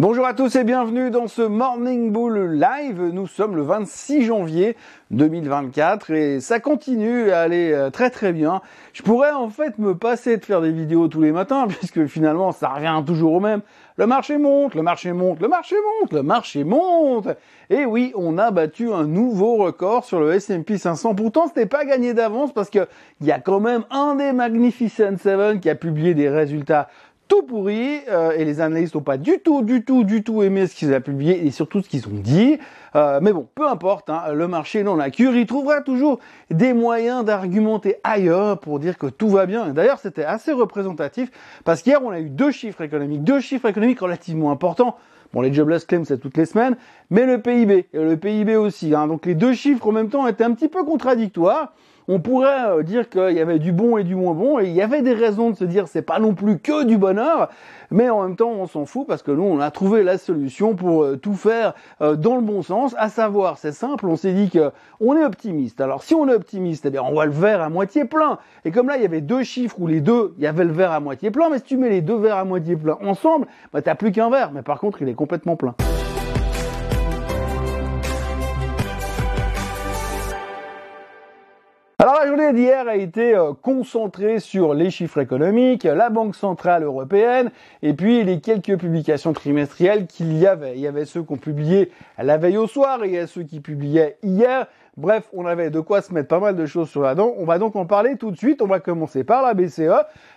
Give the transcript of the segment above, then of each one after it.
Bonjour à tous et bienvenue dans ce Morning Bull Live. Nous sommes le 26 janvier 2024 et ça continue à aller euh, très très bien. Je pourrais en fait me passer de faire des vidéos tous les matins puisque finalement ça revient toujours au même. Le marché monte, le marché monte, le marché monte, le marché monte. Et oui, on a battu un nouveau record sur le S&P 500. Pourtant, c'était pas gagné d'avance parce que il y a quand même un des Magnificent Seven qui a publié des résultats tout pourri euh, et les analystes n'ont pas du tout, du tout, du tout aimé ce qu'ils ont publié et surtout ce qu'ils ont dit. Euh, mais bon, peu importe, hein, le marché non la cure, il trouvera toujours des moyens d'argumenter ailleurs pour dire que tout va bien. D'ailleurs, c'était assez représentatif parce qu'hier on a eu deux chiffres économiques, deux chiffres économiques relativement importants. Bon, les jobless claims, c'est toutes les semaines, mais le PIB, et le PIB aussi. Hein. donc les deux chiffres en même temps étaient un petit peu contradictoires on pourrait euh, dire qu'il y avait du bon et du moins bon, et il y avait des raisons de se dire c'est pas non plus que du bonheur, mais en même temps on s'en fout parce que nous on a trouvé la solution pour euh, tout faire euh, dans le bon sens, à savoir c'est simple, on s'est dit que on est optimiste. Alors si on est optimiste, eh bien on voit le verre à moitié plein. Et comme là il y avait deux chiffres où les deux, il y avait le verre à moitié plein, mais si tu mets les deux verres à moitié plein ensemble, bah t'as plus qu'un verre, mais par contre il est complètement plein. Journée d'hier a été euh, concentrée sur les chiffres économiques, la Banque Centrale Européenne et puis les quelques publications trimestrielles qu'il y avait. Il y avait ceux qu'on publiait la veille au soir et il y a ceux qui publiaient hier. Bref, on avait de quoi se mettre pas mal de choses sur la dent. On va donc en parler tout de suite. On va commencer par la BCE.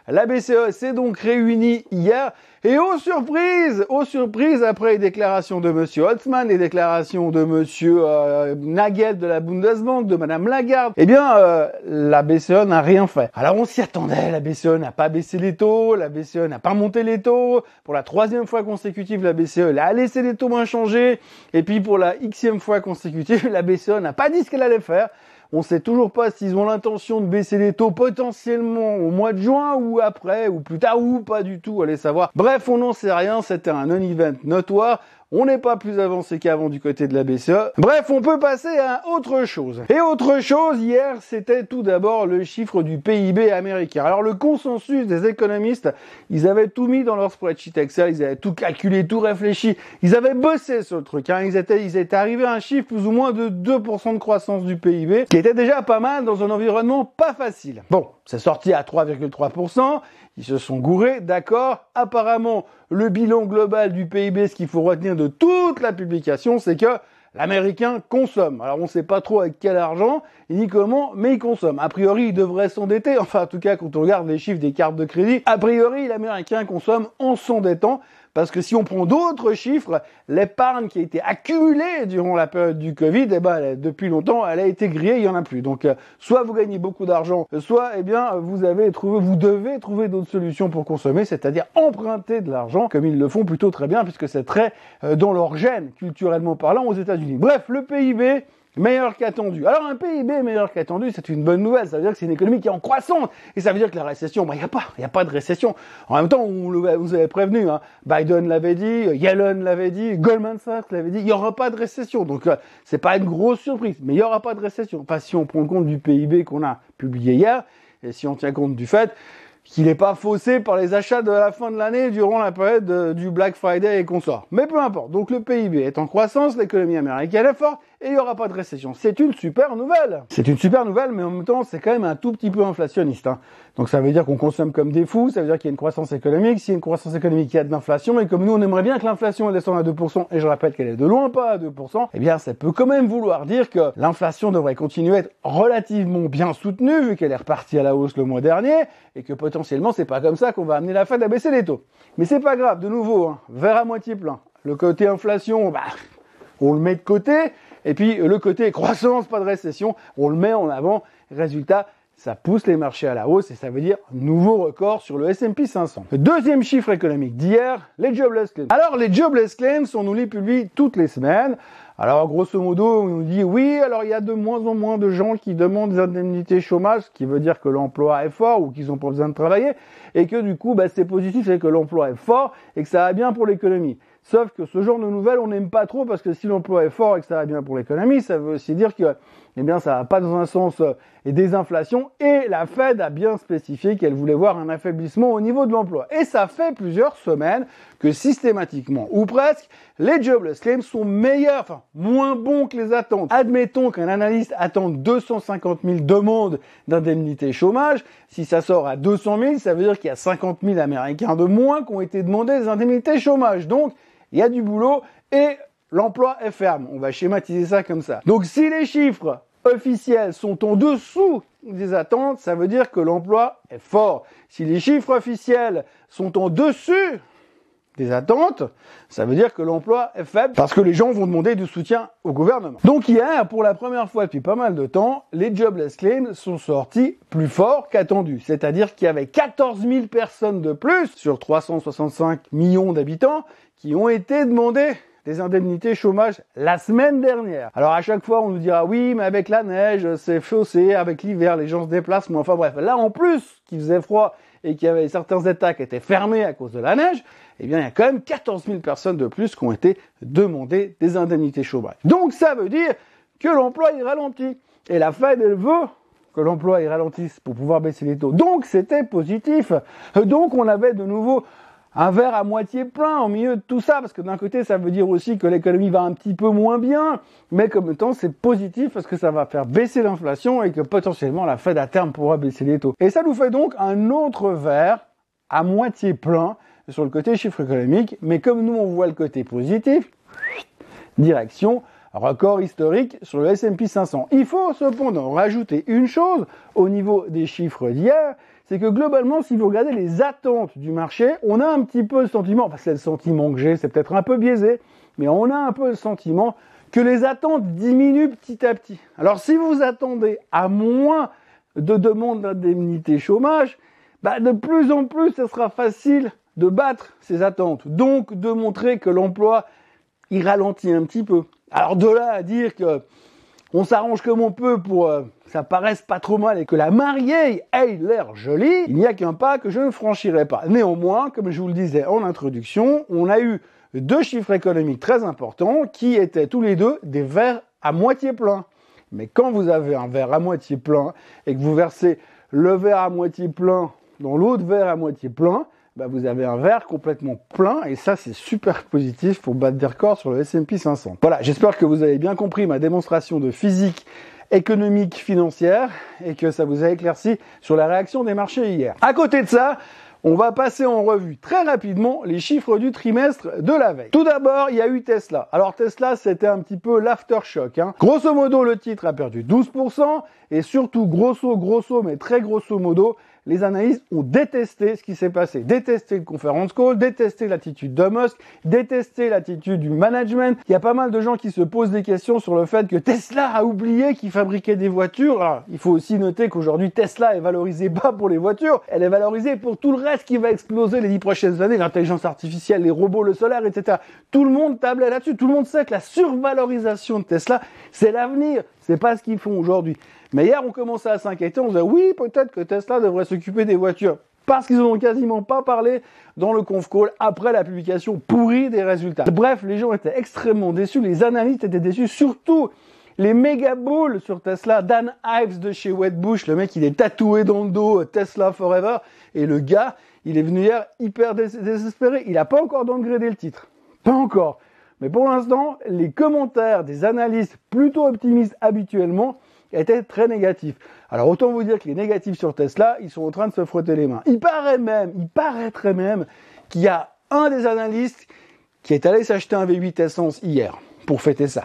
La BCE s'est donc réunie hier et aux surprises, aux surprises, après les déclarations de Monsieur Holtzmann, les déclarations de Monsieur euh, Nagel de la Bundesbank, de Madame Lagarde, eh bien, euh, la BCE n'a rien fait. Alors on s'y attendait, la BCE n'a pas baissé les taux, la BCE n'a pas monté les taux. Pour la troisième fois consécutive, la BCE elle a laissé les taux inchangés. Et puis pour la xème fois consécutive, la BCE n'a pas dit ce qu'elle allait faire. On sait toujours pas s'ils ont l'intention de baisser les taux potentiellement au mois de juin ou après ou plus tard ou pas du tout, allez savoir. Bref, on n'en sait rien, c'était un non-event notoire. On n'est pas plus avancé qu'avant du côté de la BCE. Bref, on peut passer à autre chose. Et autre chose, hier, c'était tout d'abord le chiffre du PIB américain. Alors le consensus des économistes, ils avaient tout mis dans leur spreadsheet Excel, ils avaient tout calculé, tout réfléchi, ils avaient bossé le truc. Hein. Ils, étaient, ils étaient arrivés à un chiffre plus ou moins de 2% de croissance du PIB, qui était déjà pas mal dans un environnement pas facile. Bon, c'est sorti à 3,3%. Ils se sont gourés, d'accord. Apparemment, le bilan global du PIB, ce qu'il faut retenir de toute la publication, c'est que l'Américain consomme. Alors on ne sait pas trop avec quel argent, ni comment, mais il consomme. A priori, il devrait s'endetter. Enfin, en tout cas, quand on regarde les chiffres des cartes de crédit, a priori, l'Américain consomme en s'endettant. Parce que si on prend d'autres chiffres, l'épargne qui a été accumulée durant la période du Covid, eh ben, depuis longtemps, elle a été grillée, il y en a plus. Donc, euh, soit vous gagnez beaucoup d'argent, soit, eh bien, vous avez trouvé, vous devez trouver d'autres solutions pour consommer, c'est-à-dire emprunter de l'argent, comme ils le font plutôt très bien, puisque c'est très euh, dans leur gène, culturellement parlant, aux États-Unis. Bref, le PIB, meilleur qu'attendu. Alors un PIB meilleur qu'attendu, c'est une bonne nouvelle. Ça veut dire que c'est une économie qui est en croissance. Et ça veut dire que la récession, il bah, n'y a pas, il n'y a pas de récession. En même temps, on vous avez prévenu, hein. Biden l'avait dit, Yellen l'avait dit, Goldman Sachs l'avait dit, il n'y aura pas de récession. Donc euh, c'est pas une grosse surprise, mais il n'y aura pas de récession. Pas si on prend compte du PIB qu'on a publié hier, et si on tient compte du fait qu'il n'est pas faussé par les achats de la fin de l'année durant la période du Black Friday et consorts. Mais peu importe. Donc le PIB est en croissance, l'économie américaine est forte et il n'y aura pas de récession. C'est une super nouvelle. C'est une super nouvelle, mais en même temps, c'est quand même un tout petit peu inflationniste. Hein. Donc ça veut dire qu'on consomme comme des fous, ça veut dire qu'il y a une croissance économique. S'il y a une croissance économique, il y a de l'inflation. Et comme nous, on aimerait bien que l'inflation descende à 2%, et je rappelle qu'elle est de loin pas à 2%, eh bien ça peut quand même vouloir dire que l'inflation devrait continuer à être relativement bien soutenue, vu qu'elle est repartie à la hausse le mois dernier, et que potentiellement, c'est pas comme ça qu'on va amener la Fed à baisser les taux. Mais c'est pas grave, de nouveau, hein, à moitié plein. Le côté inflation, bah, on le met de côté, et puis le côté croissance, pas de récession, on le met en avant. Résultat, ça pousse les marchés à la hausse et ça veut dire nouveau record sur le S&P 500. Le deuxième chiffre économique d'hier, les jobless claims. Alors les jobless claims, on nous les publie toutes les semaines. Alors grosso modo, on nous dit oui, alors il y a de moins en moins de gens qui demandent des indemnités chômage, ce qui veut dire que l'emploi est fort ou qu'ils ont pas besoin de travailler, et que du coup, bah, c'est positif, c'est que l'emploi est fort et que ça va bien pour l'économie. Sauf que ce genre de nouvelles, on n'aime pas trop parce que si l'emploi est fort et que ça va bien pour l'économie, ça veut aussi dire qu'il eh bien ça va pas dans un sens euh, désinflation et la Fed a bien spécifié qu'elle voulait voir un affaiblissement au niveau de l'emploi. Et ça fait plusieurs semaines que systématiquement, ou presque, les jobless claims sont meilleurs, enfin moins bons que les attentes. Admettons qu'un analyste attende 250 000 demandes d'indemnité chômage. Si ça sort à 200 000, ça veut dire qu'il y a 50 000 Américains de moins qui ont été demandés des indemnités chômage. Donc, il y a du boulot et l'emploi est ferme. On va schématiser ça comme ça. Donc si les chiffres officiels sont en dessous des attentes, ça veut dire que l'emploi est fort. Si les chiffres officiels sont en dessus des attentes, ça veut dire que l'emploi est faible parce que les gens vont demander du soutien au gouvernement. Donc hier, pour la première fois depuis pas mal de temps, les jobless claims sont sortis plus forts qu'attendus. C'est-à-dire qu'il y avait 14 000 personnes de plus sur 365 millions d'habitants qui ont été demandées des indemnités chômage la semaine dernière. Alors à chaque fois, on nous dira oui, mais avec la neige, c'est faussé, avec l'hiver, les gens se déplacent moins. Enfin bref, là en plus, qu'il faisait froid et qu'il y avait certains États qui étaient fermés à cause de la neige, eh bien il y a quand même 14 000 personnes de plus qui ont été demandées des indemnités chômage. Donc ça veut dire que l'emploi il ralentit. Et la Fed, elle veut que l'emploi il ralentisse pour pouvoir baisser les taux. Donc c'était positif. Donc on avait de nouveau un verre à moitié plein au milieu de tout ça, parce que d'un côté, ça veut dire aussi que l'économie va un petit peu moins bien, mais comme temps, c'est positif parce que ça va faire baisser l'inflation et que potentiellement la Fed à terme pourra baisser les taux. Et ça nous fait donc un autre verre à moitié plein sur le côté chiffre économique, mais comme nous on voit le côté positif, direction record historique sur le S&P 500. Il faut cependant rajouter une chose au niveau des chiffres d'hier, c'est que globalement, si vous regardez les attentes du marché, on a un petit peu le sentiment, parce que le sentiment que j'ai, c'est peut-être un peu biaisé, mais on a un peu le sentiment que les attentes diminuent petit à petit. Alors si vous attendez à moins de demandes d'indemnité chômage, bah, de plus en plus, ce sera facile de battre ces attentes. Donc de montrer que l'emploi, il ralentit un petit peu. Alors de là à dire que on s'arrange comme on peut pour euh, que ça paraisse pas trop mal et que la mariée ait l'air jolie, il n'y a qu'un pas que je ne franchirai pas. Néanmoins, comme je vous le disais en introduction, on a eu deux chiffres économiques très importants qui étaient tous les deux des verres à moitié plein. Mais quand vous avez un verre à moitié plein et que vous versez le verre à moitié plein dans l'autre verre à moitié plein, bah, vous avez un verre complètement plein et ça c'est super positif pour battre des records sur le S&P 500. Voilà, j'espère que vous avez bien compris ma démonstration de physique économique financière et que ça vous a éclairci sur la réaction des marchés hier. À côté de ça, on va passer en revue très rapidement les chiffres du trimestre de la veille. Tout d'abord, il y a eu Tesla. Alors Tesla, c'était un petit peu l'aftershock. Hein. Grosso modo, le titre a perdu 12% et surtout, grosso, grosso, mais très grosso modo, les analystes ont détesté ce qui s'est passé, détesté le conference call, détesté l'attitude de Musk, détesté l'attitude du management. Il y a pas mal de gens qui se posent des questions sur le fait que Tesla a oublié qu'il fabriquait des voitures. Il faut aussi noter qu'aujourd'hui Tesla est valorisée pas pour les voitures, elle est valorisée pour tout le reste qui va exploser les dix prochaines années, l'intelligence artificielle, les robots, le solaire, etc. Tout le monde tablait là-dessus. Tout le monde sait que la survalorisation de Tesla, c'est l'avenir. C'est pas ce qu'ils font aujourd'hui. Mais hier, on commençait à s'inquiéter. On disait oui, peut-être que Tesla devrait s'occuper des voitures. Parce qu'ils n'ont quasiment pas parlé dans le conf call après la publication pourrie des résultats. Bref, les gens étaient extrêmement déçus. Les analystes étaient déçus. Surtout les méga bulls sur Tesla. Dan Ives de chez Wedbush, le mec, il est tatoué dans le dos Tesla Forever. Et le gars, il est venu hier hyper désespéré. Il n'a pas encore downgradé le titre. Pas encore. Mais pour l'instant, les commentaires des analystes plutôt optimistes habituellement était très négatif. Alors autant vous dire que les négatifs sur Tesla, ils sont en train de se frotter les mains. Il paraît même, il paraîtrait même qu'il y a un des analystes qui est allé s'acheter un V8 Essence hier pour fêter ça.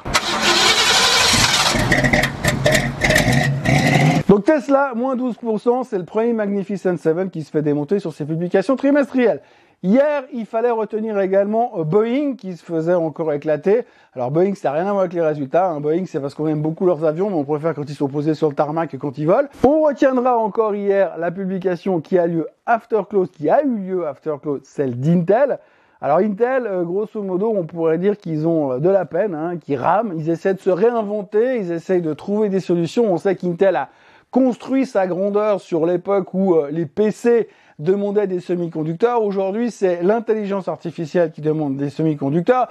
Donc Tesla, moins 12%, c'est le premier Magnificent 7 qui se fait démonter sur ses publications trimestrielles. Hier, il fallait retenir également euh, Boeing qui se faisait encore éclater. Alors Boeing, ça n'a rien à voir avec les résultats. Hein. Boeing, c'est parce qu'on aime beaucoup leurs avions, mais on préfère quand ils sont posés sur le tarmac que quand ils volent. On retiendra encore hier la publication qui a lieu after close, qui a eu lieu after close, celle d'Intel. Alors Intel, euh, grosso modo, on pourrait dire qu'ils ont euh, de la peine, hein, qu'ils rament, ils essaient de se réinventer, ils essayent de trouver des solutions. On sait qu'Intel a construit sa grandeur sur l'époque où les PC demandaient des semi-conducteurs. Aujourd'hui, c'est l'intelligence artificielle qui demande des semi-conducteurs.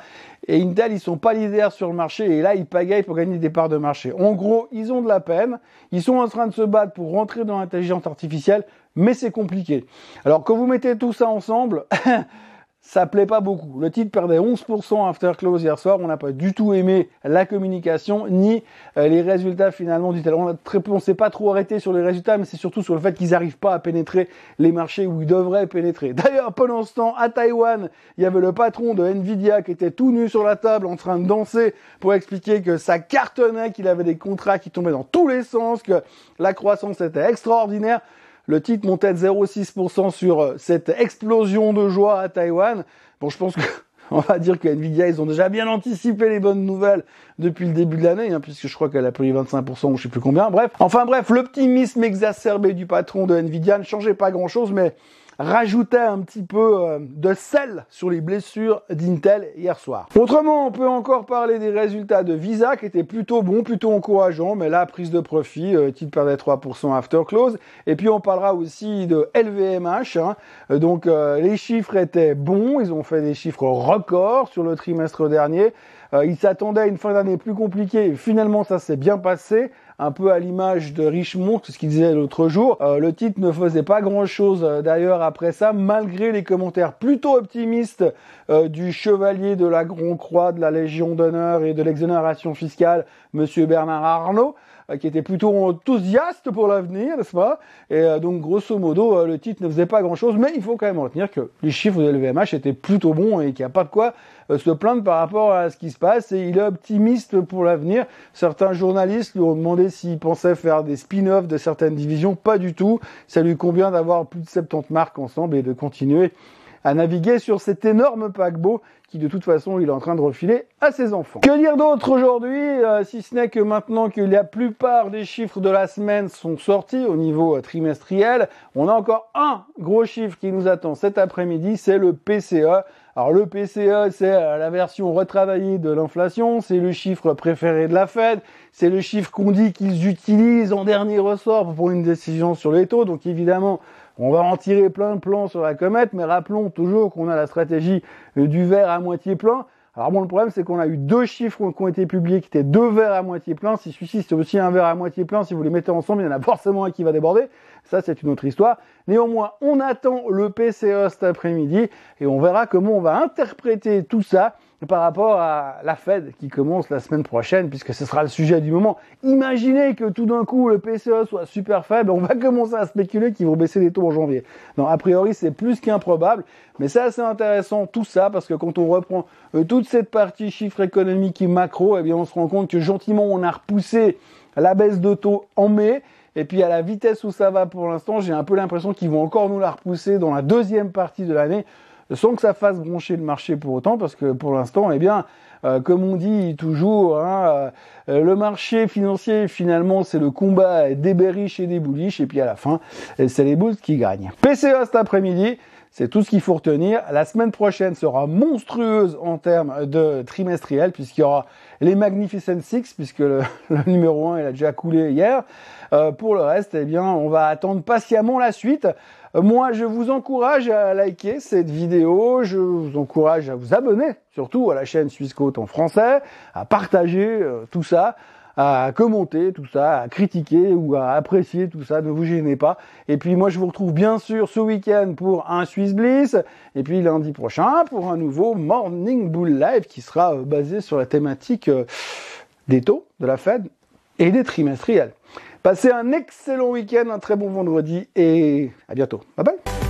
Et Intel, ils sont pas leaders sur le marché. Et là, ils pagayent pour gagner des parts de marché. En gros, ils ont de la peine. Ils sont en train de se battre pour rentrer dans l'intelligence artificielle. Mais c'est compliqué. Alors, quand vous mettez tout ça ensemble, ça plaît pas beaucoup. Le titre perdait 11% after close hier soir. On n'a pas du tout aimé la communication ni euh, les résultats finalement du tel. On ne s'est pas trop arrêté sur les résultats, mais c'est surtout sur le fait qu'ils n'arrivent pas à pénétrer les marchés où ils devraient pénétrer. D'ailleurs, pendant ce temps, à Taïwan, il y avait le patron de Nvidia qui était tout nu sur la table en train de danser pour expliquer que ça cartonnait, qu'il avait des contrats qui tombaient dans tous les sens, que la croissance était extraordinaire. Le titre montait de 0,6% sur euh, cette explosion de joie à Taïwan. Bon, je pense que on va dire que Nvidia, ils ont déjà bien anticipé les bonnes nouvelles depuis le début de l'année, hein, puisque je crois qu'elle a pris 25% ou je sais plus combien. Bref, enfin bref, l'optimisme exacerbé du patron de Nvidia ne changeait pas grand-chose, mais rajoutait un petit peu euh, de sel sur les blessures d'Intel hier soir. Autrement, on peut encore parler des résultats de Visa qui étaient plutôt bons, plutôt encourageants, mais là, prise de profit, euh, titre perdait 3% after close. Et puis on parlera aussi de LVMH. Hein. Donc euh, les chiffres étaient bons, ils ont fait des chiffres records sur le trimestre dernier. Euh, ils s'attendaient à une fin d'année plus compliquée. finalement, ça s'est bien passé un peu à l'image de Richemont, ce qu'il disait l'autre jour. Euh, le titre ne faisait pas grand-chose euh, d'ailleurs après ça, malgré les commentaires plutôt optimistes euh, du chevalier de la Grand Croix, de la Légion d'honneur et de l'exonération fiscale, Monsieur Bernard Arnault qui était plutôt enthousiaste pour l'avenir, n'est-ce pas? Et donc, grosso modo, le titre ne faisait pas grand-chose, mais il faut quand même retenir que les chiffres de LVMH étaient plutôt bons et qu'il n'y a pas de quoi se plaindre par rapport à ce qui se passe. Et il est optimiste pour l'avenir. Certains journalistes lui ont demandé s'il pensait faire des spin-offs de certaines divisions. Pas du tout. Ça lui convient d'avoir plus de 70 marques ensemble et de continuer à naviguer sur cet énorme paquebot qui de toute façon il est en train de refiler à ses enfants. Que dire d'autre aujourd'hui, euh, si ce n'est que maintenant que la plupart des chiffres de la semaine sont sortis au niveau euh, trimestriel, on a encore un gros chiffre qui nous attend cet après-midi, c'est le PCE. Alors le PCE, c'est euh, la version retravaillée de l'inflation, c'est le chiffre préféré de la Fed, c'est le chiffre qu'on dit qu'ils utilisent en dernier ressort pour une décision sur les taux. Donc évidemment, on va en tirer plein de plans sur la comète, mais rappelons toujours qu'on a la stratégie euh, du verre à moitié plein. Alors bon, le problème, c'est qu'on a eu deux chiffres qui ont été publiés qui étaient deux verres à moitié plein. Si celui-ci, c'est aussi un verre à moitié plein, si vous les mettez ensemble, il y en a forcément un qui va déborder. Ça, c'est une autre histoire. Néanmoins, on attend le PCE cet après-midi et on verra comment on va interpréter tout ça par rapport à la Fed qui commence la semaine prochaine, puisque ce sera le sujet du moment. Imaginez que tout d'un coup le PCE soit super faible, on va commencer à spéculer qu'ils vont baisser les taux en janvier. Non, a priori c'est plus qu'improbable, mais c'est assez intéressant tout ça, parce que quand on reprend euh, toute cette partie chiffres économiques et macro, eh bien on se rend compte que gentiment on a repoussé la baisse de taux en mai, et puis à la vitesse où ça va pour l'instant, j'ai un peu l'impression qu'ils vont encore nous la repousser dans la deuxième partie de l'année sans que ça fasse broncher le marché pour autant, parce que pour l'instant, eh bien, euh, comme on dit toujours, hein, euh, le marché financier, finalement, c'est le combat des bearish et des bullish, et puis à la fin, c'est les bulls qui gagnent. PCA cet après-midi, c'est tout ce qu'il faut retenir. La semaine prochaine sera monstrueuse en termes de trimestriel, puisqu'il y aura les Magnificent Six, puisque le, numéro 1 il a déjà coulé hier. Euh, pour le reste, eh bien, on va attendre patiemment la suite. Euh, moi, je vous encourage à liker cette vidéo, je vous encourage à vous abonner, surtout à la chaîne Suisse Côte en français, à partager euh, tout ça, à commenter tout ça, à critiquer ou à apprécier tout ça, ne vous gênez pas. Et puis moi, je vous retrouve bien sûr ce week-end pour un Swiss Bliss, et puis lundi prochain pour un nouveau Morning Bull Live qui sera euh, basé sur la thématique des taux de la Fed et des trimestriels. Passez un excellent week-end, un très bon vendredi et à bientôt. Bye bye